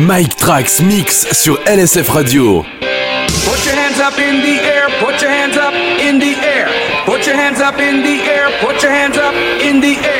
Mike Trax Mix sur LSF Radio. Put your hands up in the air, put your hands up in the air. Put your hands up in the air, put your hands up in the air.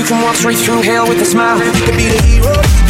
You can walk straight through hell with a smile. You can be the hero.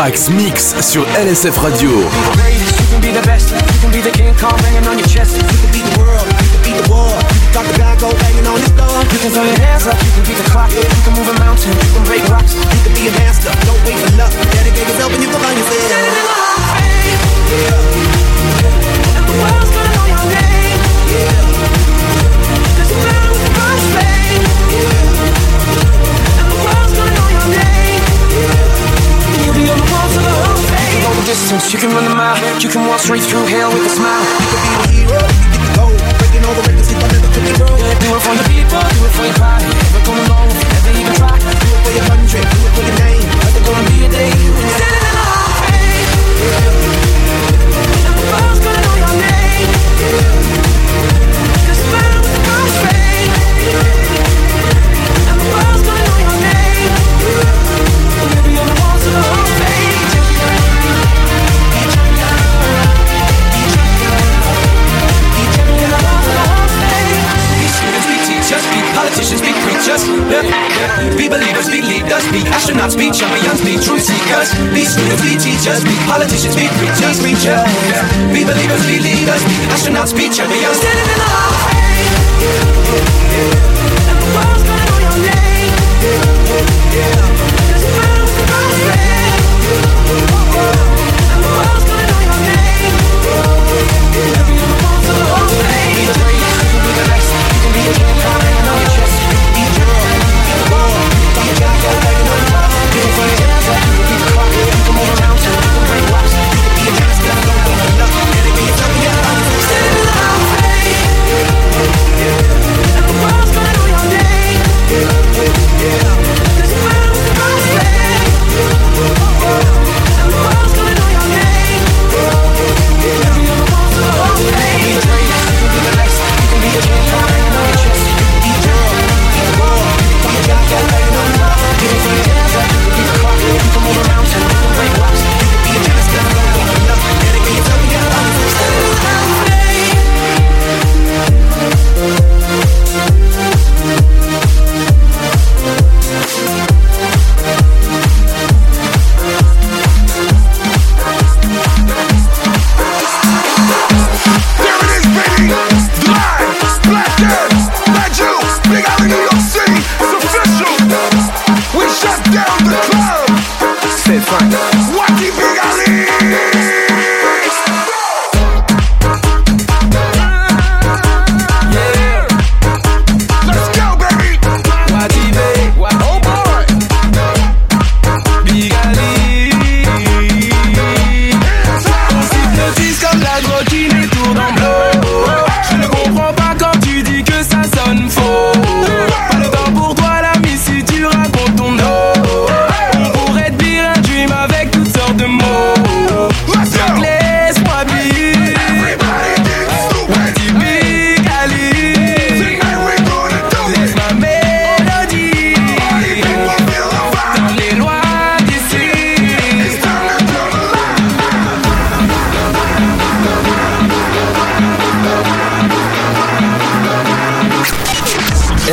Trax Mix sur LSF Radio. Drop the bag, go banging on this door. You can throw your hands up, you can beat the clock, you can move a mountain, you can break rocks, you can be a dancer. distance, you can run the mile. You can walk straight through hell with a smile. You can be the hero, you could be gold, breaking all the records they thought never could be broke. Yeah, do it for your people, do it for your pride. Never going alone, never even try. Do it for your country, do it for your name. But there's gonna be a day when you're standing in the hall of fame. And the world's gonna know your name. just look. Be believers, be leaders, be astronauts, be champions, be truth seekers, be students, be teachers, be politicians, be preachers, preachers. Be believers, be leaders, be astronauts, be champions. Standing in the hall. And the world's gonna know your name. You're with the first. And the world's gonna know your name. Everyone wants to know your name. said, fine. Wacky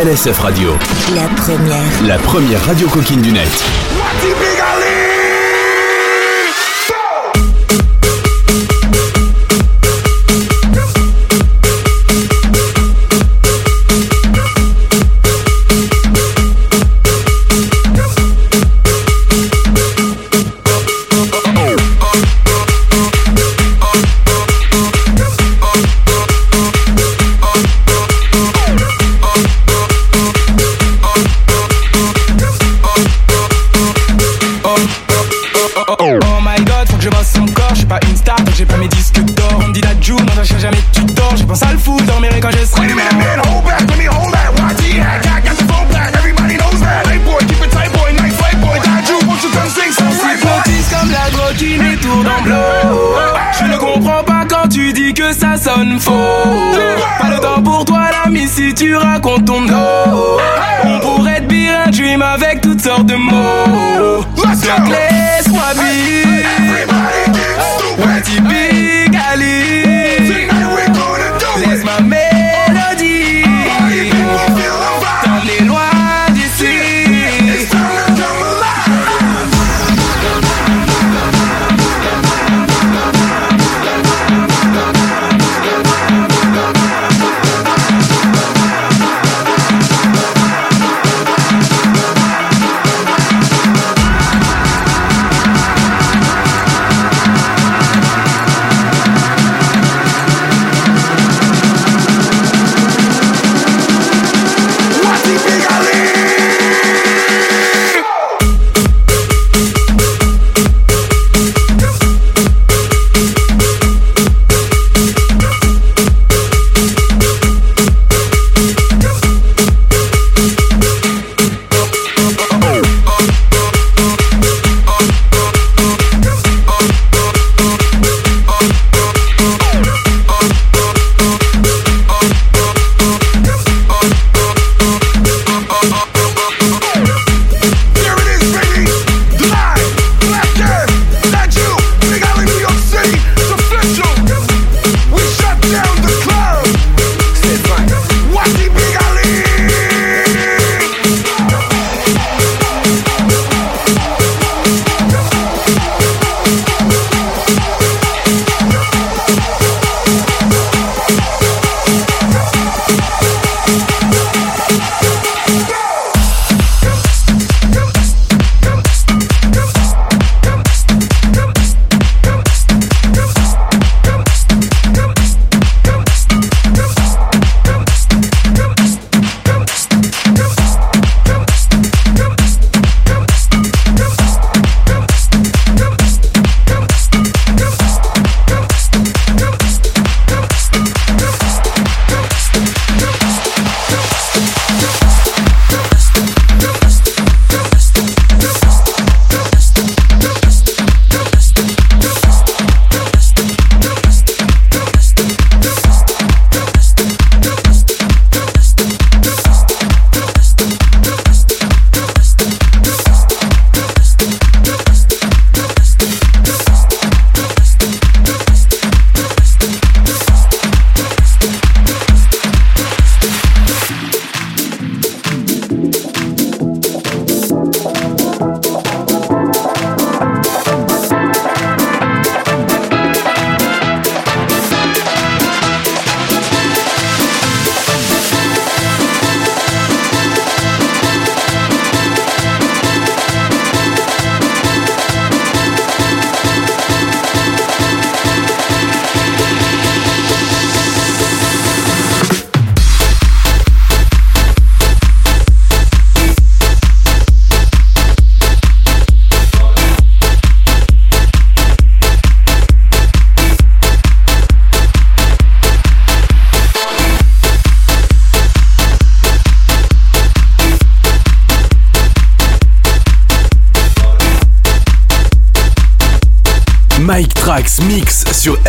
LSF Radio. La première. La première radio coquine du net. What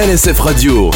LSF Radio.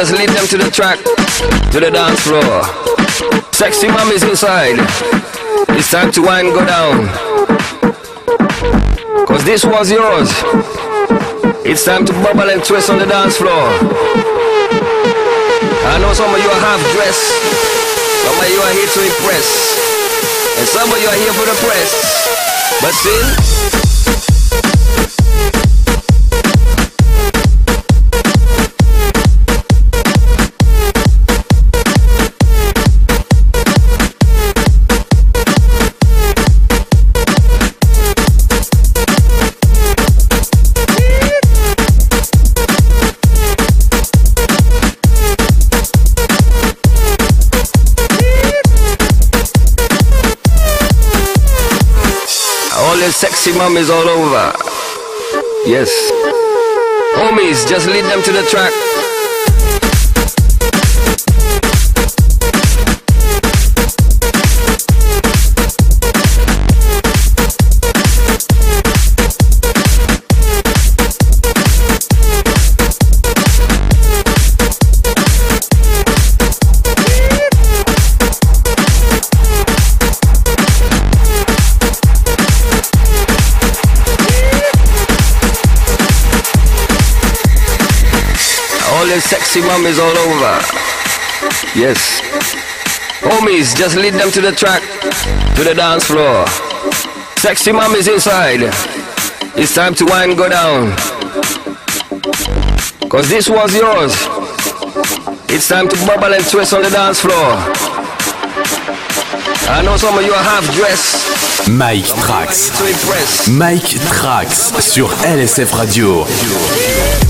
Just lead them to the track, to the dance floor. Sexy mommy's inside. It's time to wine go down. Cause this was yours. It's time to bubble and twist on the dance floor. I know some of you are half dressed. Some of you are here to impress. And some of you are here for the press. But still, sexy mummies all over. Yes. Homies, just lead them to the track. The sexy mummies all over. Yes. Homies, just lead them to the track, to the dance floor. Sexy mummies inside. It's time to wind go down. Cause this was yours. It's time to bubble and twist on the dance floor. I know some of you are half dressed. Mike Trax. Mike Trax sur LSF Radio.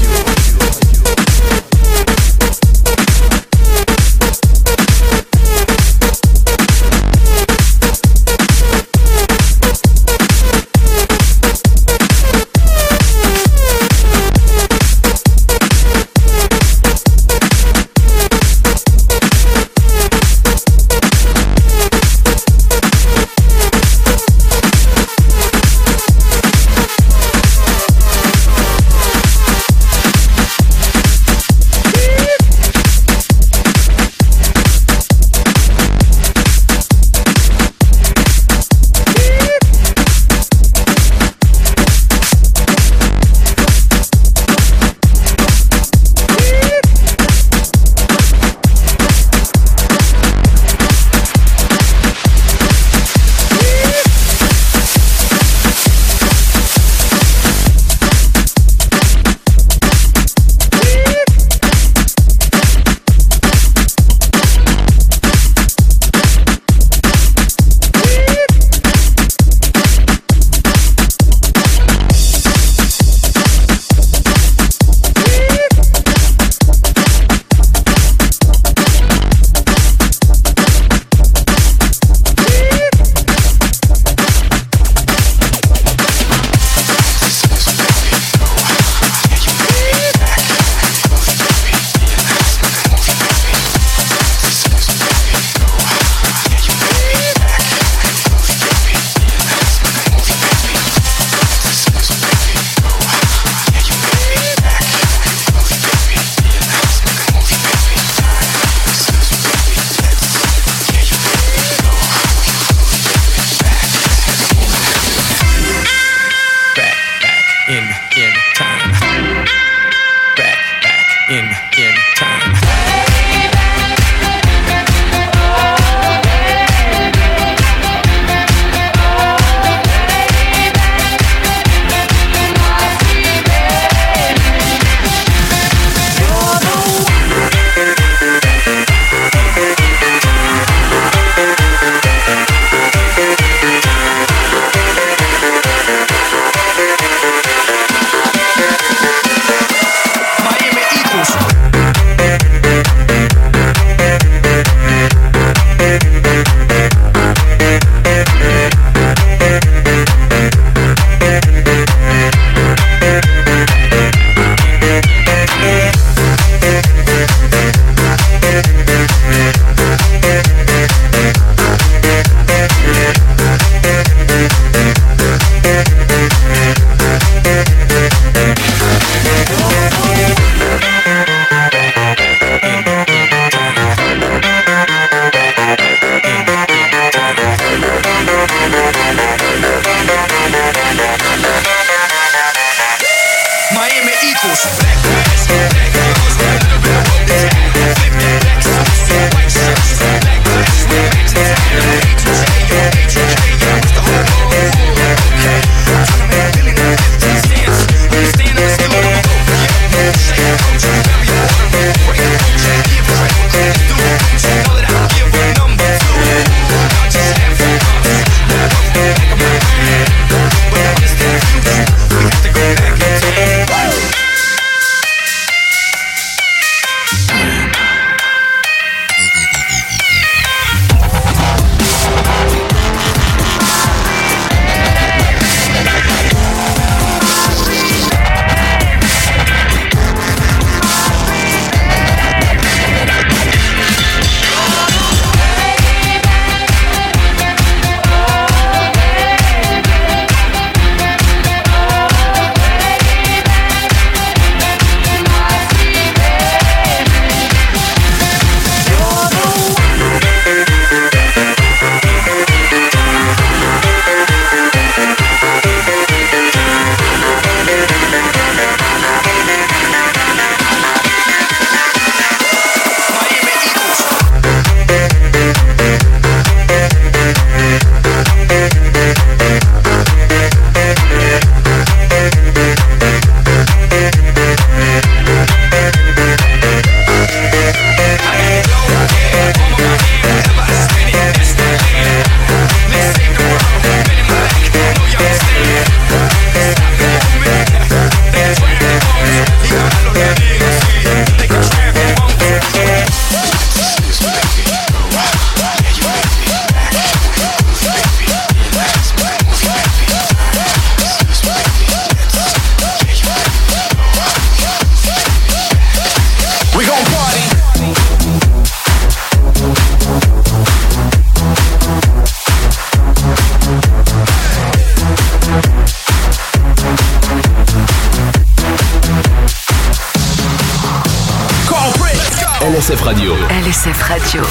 LSF Radio. LSF Radio.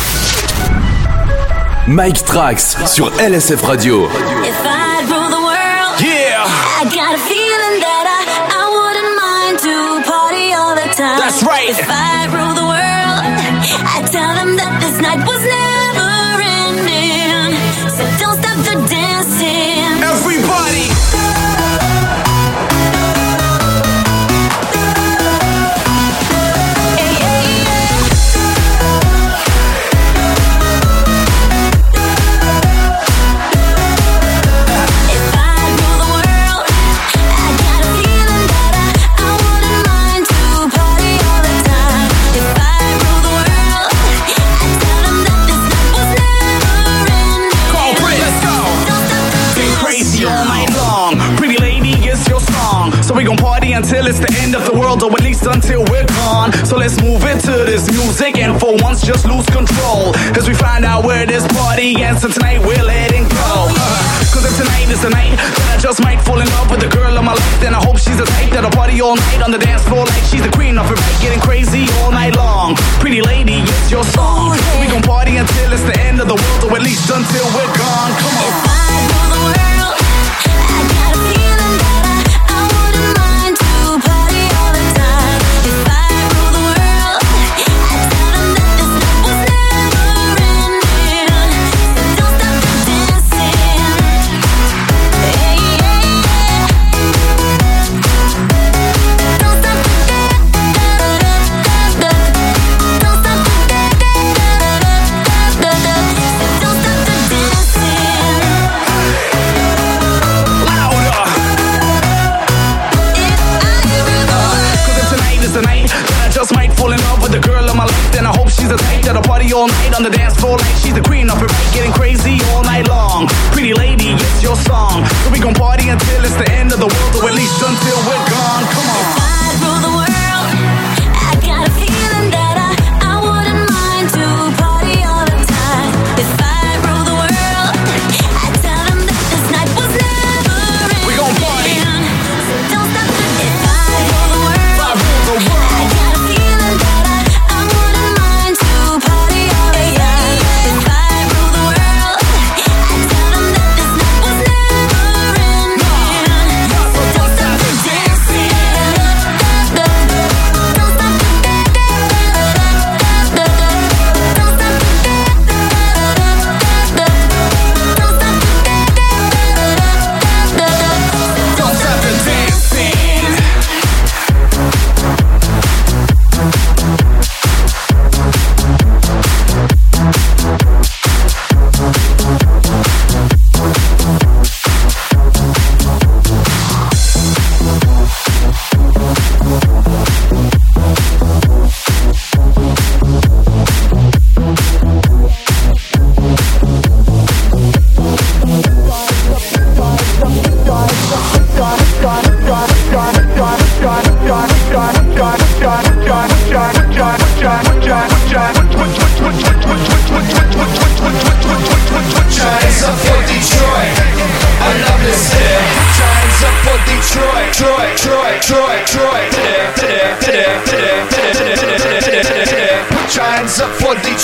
Mike Trax sur LSF Radio. If I rule the world, yeah. I got a feeling that I, I wouldn't mind to party all the time. That's right. If I rule the world, I tell them that this night was never. world, at least until we're gone. So let's move into this music and for once just lose control. Cause we find out where this party ends, and tonight we're letting go. Uh, Cause if tonight is the night that I just might fall in love with the girl of my life, then I hope she's the type that'll party all night on the dance floor like she's the queen of it, right? Getting crazy all night long. Pretty lady, it's your song. We gon' party until it's the end of the world, or at least until we're gone. Come on. If I.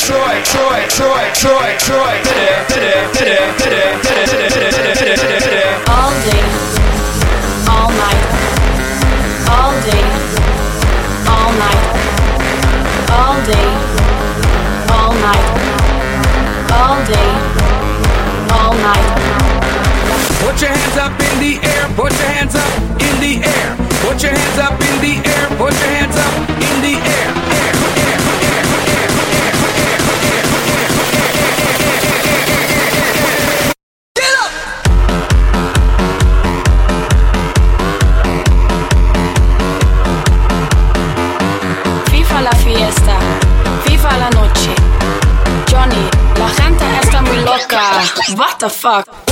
Troy, Troy, Troy, Troy, Troy, all day, all night, all day, all night, all day, all night, all day, all night. Put your hands up in the air, put your hands up in the air, put your hands up in the air, put your hands up in the air. the fuck?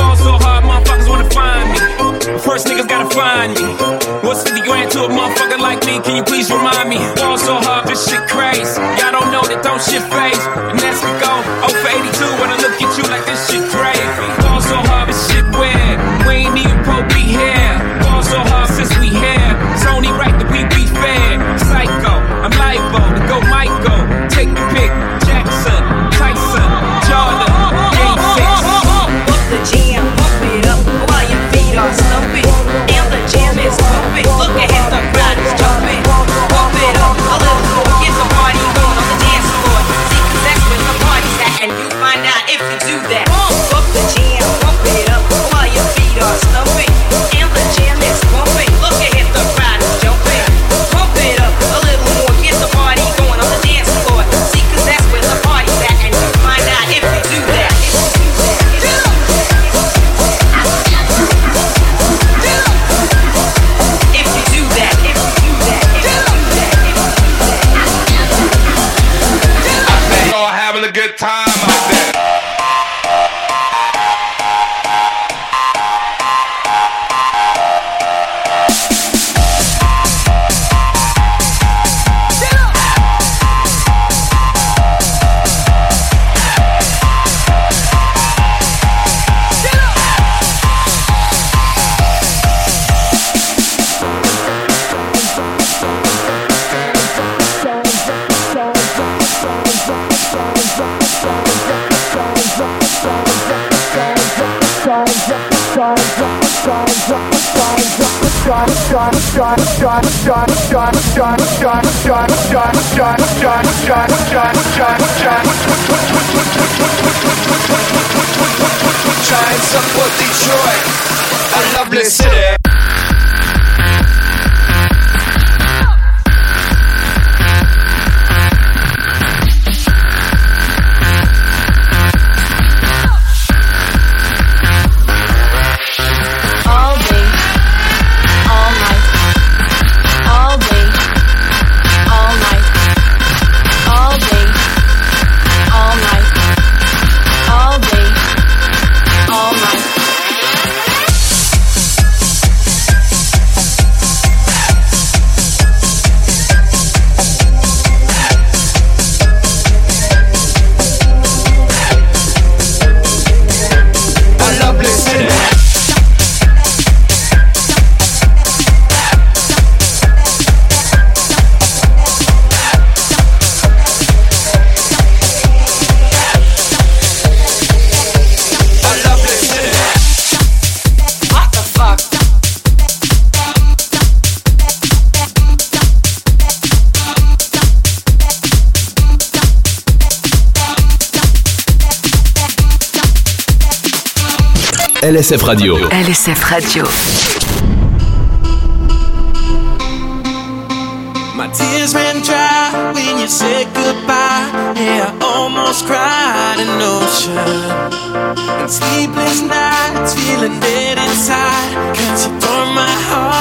LSF Radio. LSF Radio. My tears ran dry when you said goodbye. I almost cried an ocean. And sleepless nights, feeling dead inside. Cause you my heart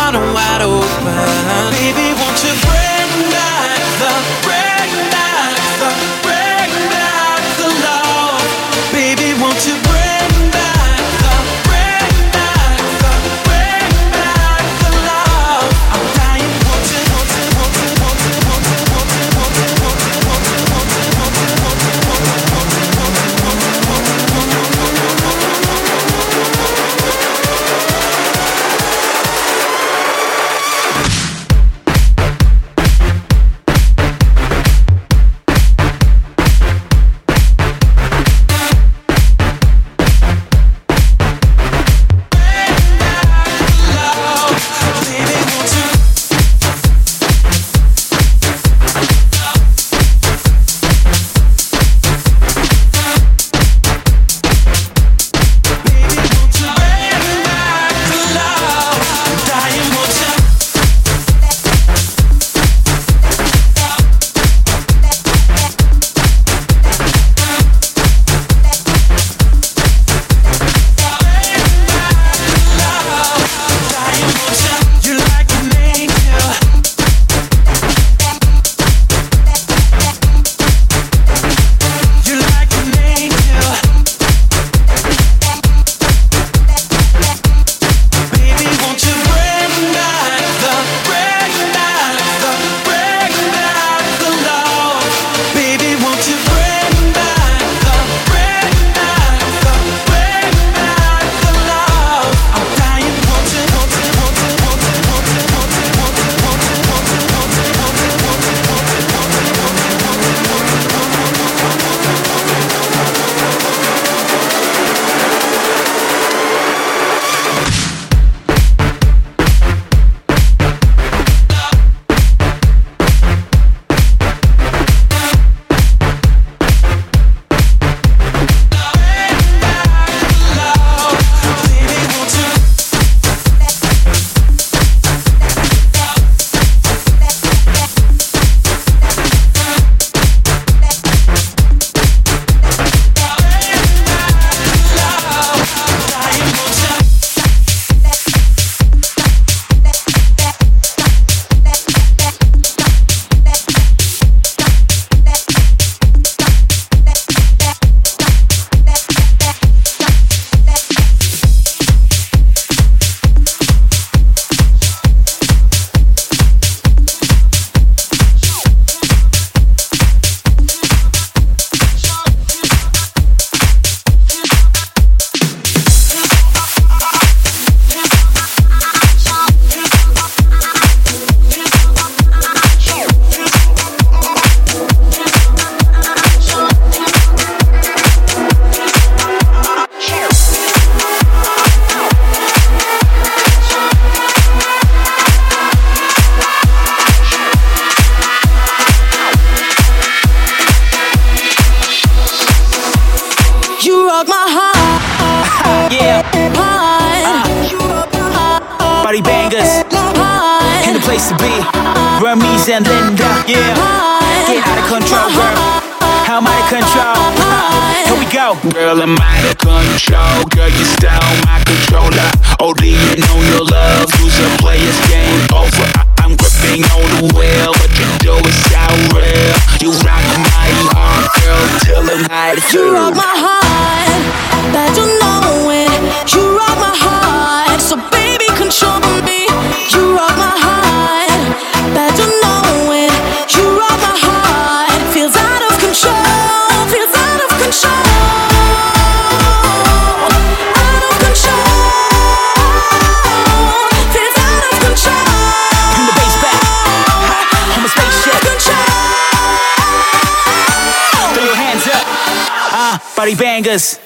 Sánchez.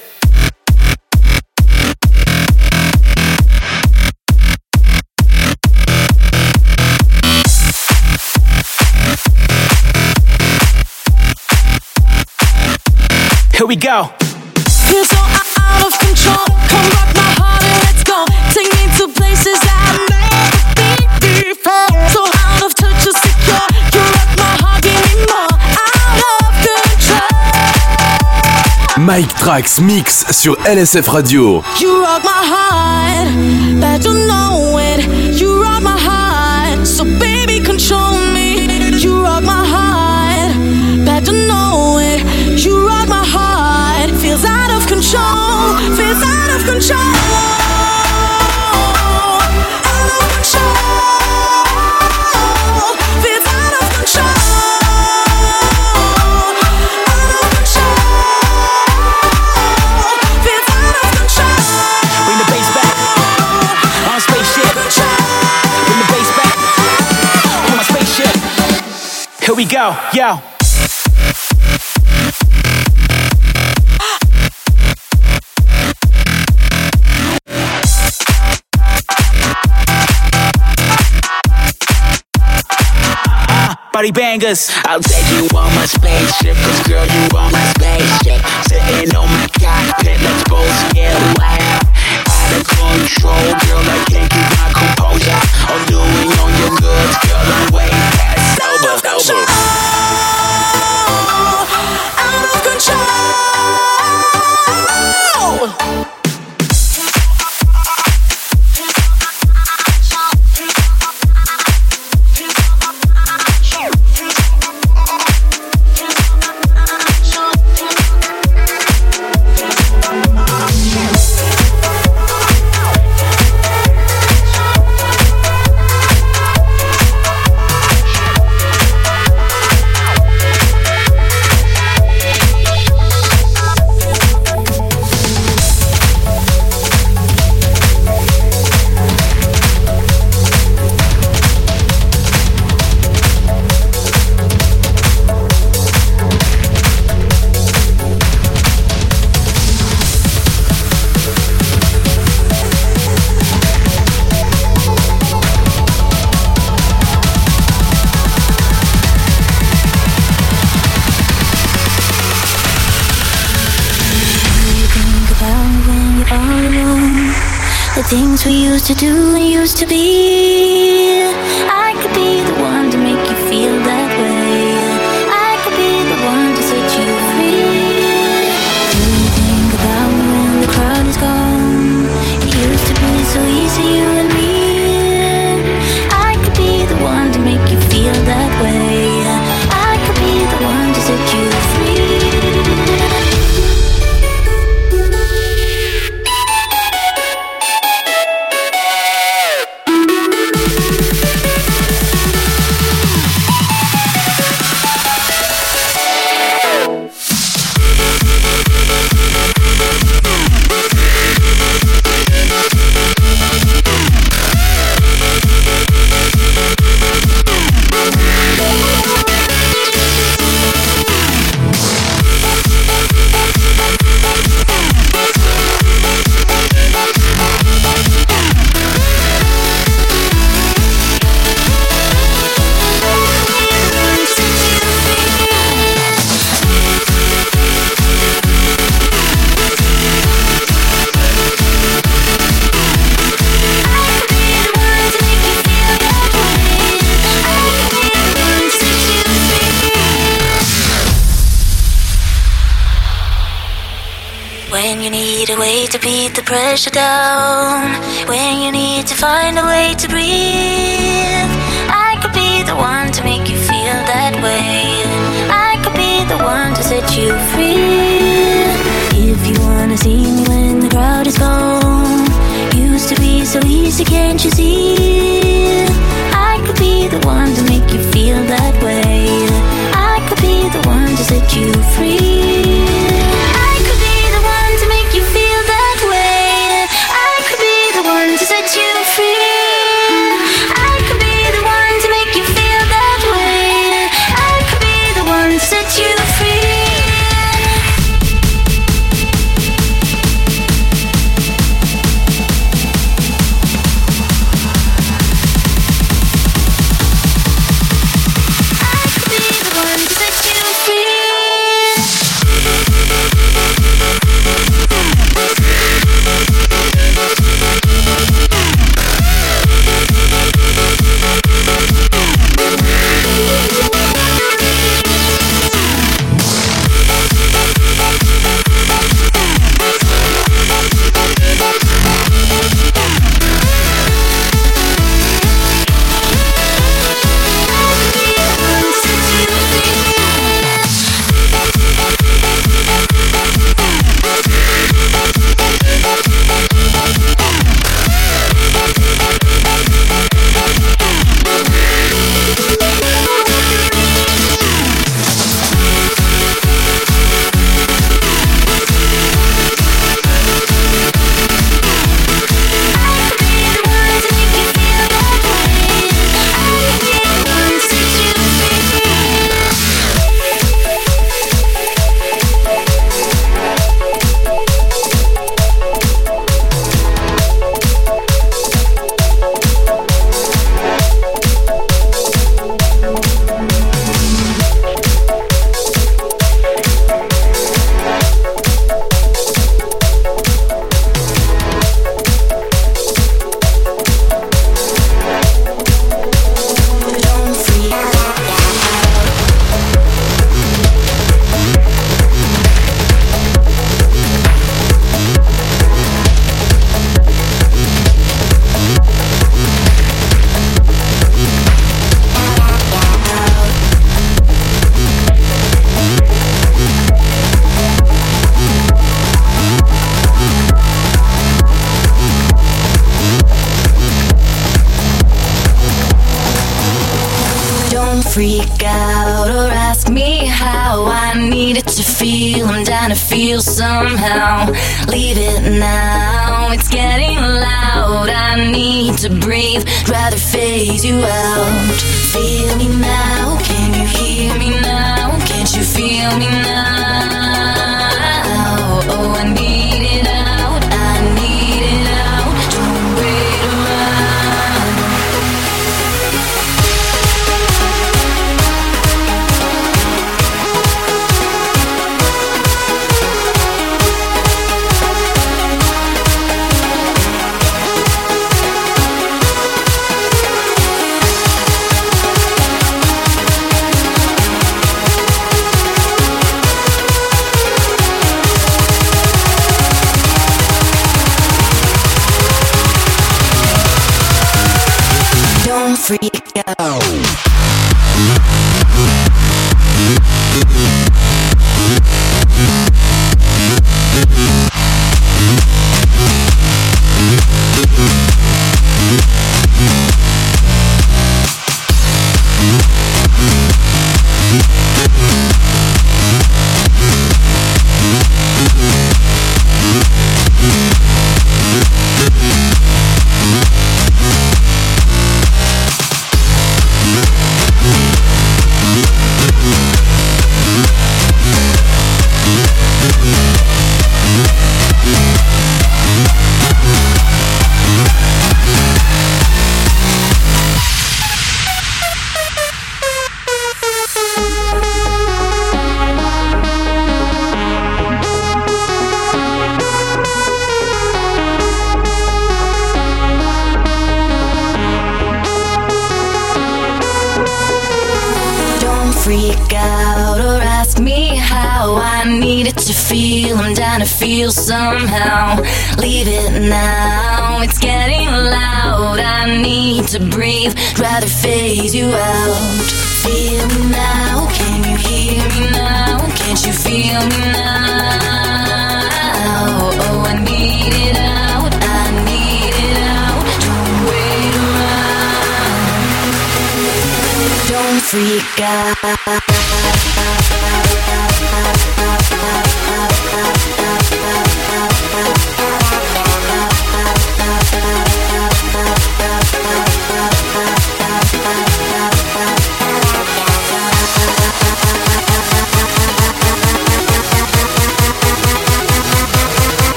Mike Trax Mix sur LSF Radio. You rock my heart, you know it. You rock my heart, so baby control me. You rock my heart, you know it. You rock my heart, feels out of control, feels out Ciao. body bangers. I'll take you on my spaceship, cause girl, you are my spaceship. Sitting on my cockpit, let's both get wild control, girl. I can't keep my composure. I'm doing on your good, girl. I'm way past sober. sober. used to do and used to be. You need a way to beat the pressure down. When you need to find a way to breathe. I could be the one to make you feel that way. I could be the one to set you free. If you wanna see me when the crowd is gone. Used to be so easy, can't you see? I could be the one to make you feel that way. I could be the one to set you free.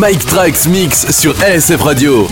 Mike Trax Mix sur ASF Radio.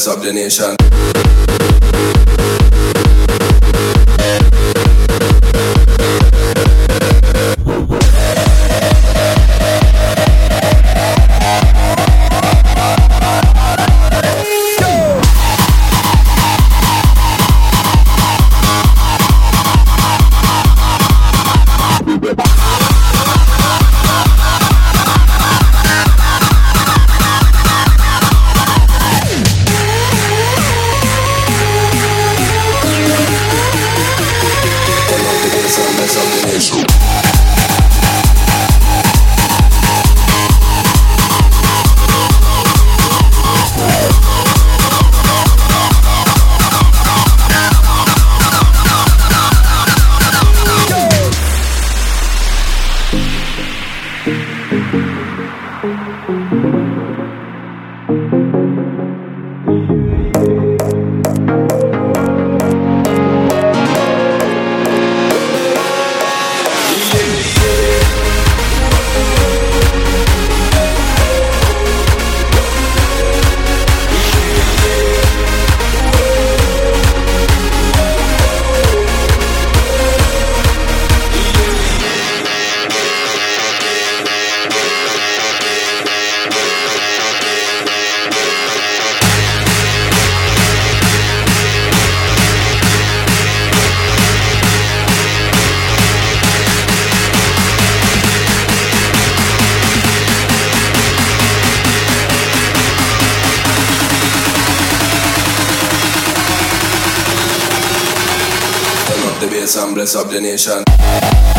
subordination. bless up the nation.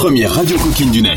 Première radio coquine du net.